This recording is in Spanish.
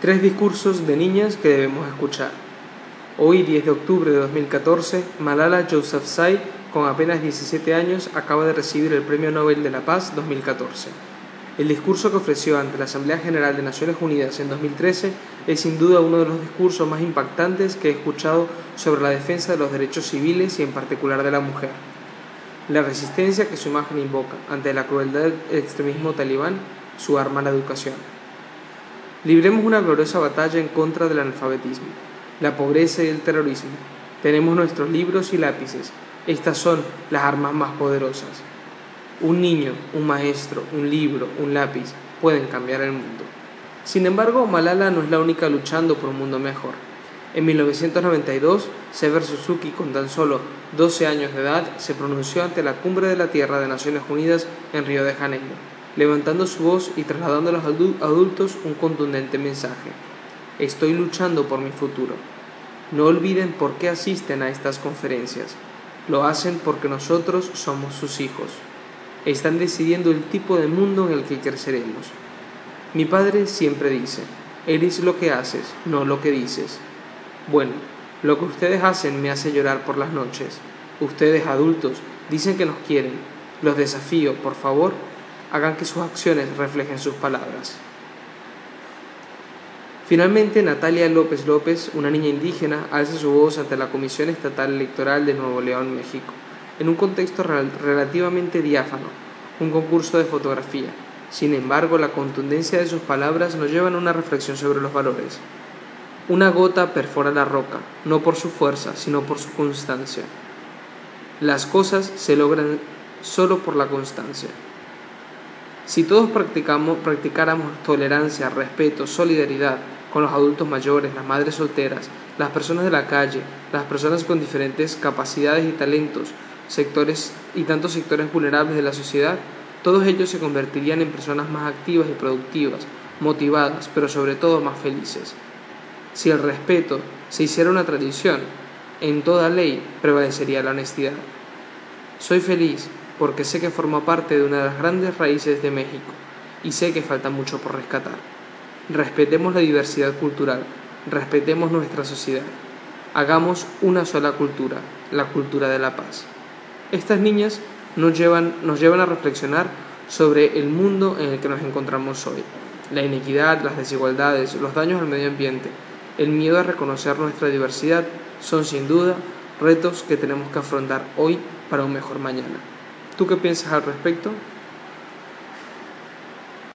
Tres discursos de niñas que debemos escuchar. Hoy, 10 de octubre de 2014, Malala Yousafzai, con apenas 17 años, acaba de recibir el Premio Nobel de la Paz 2014. El discurso que ofreció ante la Asamblea General de Naciones Unidas en 2013 es sin duda uno de los discursos más impactantes que he escuchado sobre la defensa de los derechos civiles y en particular de la mujer. La resistencia que su imagen invoca ante la crueldad del extremismo talibán, su arma la educación. Libremos una gloriosa batalla en contra del analfabetismo, la pobreza y el terrorismo. Tenemos nuestros libros y lápices. Estas son las armas más poderosas. Un niño, un maestro, un libro, un lápiz pueden cambiar el mundo. Sin embargo, Malala no es la única luchando por un mundo mejor. En 1992, Sever Suzuki, con tan solo 12 años de edad, se pronunció ante la Cumbre de la Tierra de Naciones Unidas en Río de Janeiro levantando su voz y trasladando a los adultos un contundente mensaje. Estoy luchando por mi futuro. No olviden por qué asisten a estas conferencias. Lo hacen porque nosotros somos sus hijos. Están decidiendo el tipo de mundo en el que creceremos. Mi padre siempre dice, eres lo que haces, no lo que dices. Bueno, lo que ustedes hacen me hace llorar por las noches. Ustedes adultos dicen que nos quieren. Los desafío, por favor, hagan que sus acciones reflejen sus palabras. Finalmente, Natalia López López, una niña indígena, alza su voz ante la Comisión Estatal Electoral de Nuevo León, México, en un contexto relativamente diáfano, un concurso de fotografía. Sin embargo, la contundencia de sus palabras nos lleva a una reflexión sobre los valores. Una gota perfora la roca, no por su fuerza, sino por su constancia. Las cosas se logran solo por la constancia. Si todos practicáramos tolerancia, respeto, solidaridad con los adultos mayores, las madres solteras, las personas de la calle, las personas con diferentes capacidades y talentos, sectores y tantos sectores vulnerables de la sociedad, todos ellos se convertirían en personas más activas y productivas, motivadas, pero sobre todo más felices. Si el respeto se hiciera una tradición, en toda ley prevalecería la honestidad. Soy feliz porque sé que forma parte de una de las grandes raíces de México y sé que falta mucho por rescatar. Respetemos la diversidad cultural, respetemos nuestra sociedad, hagamos una sola cultura, la cultura de la paz. Estas niñas nos llevan, nos llevan a reflexionar sobre el mundo en el que nos encontramos hoy, la inequidad, las desigualdades, los daños al medio ambiente, el miedo a reconocer nuestra diversidad son sin duda retos que tenemos que afrontar hoy para un mejor mañana. ¿Tú qué piensas al respecto?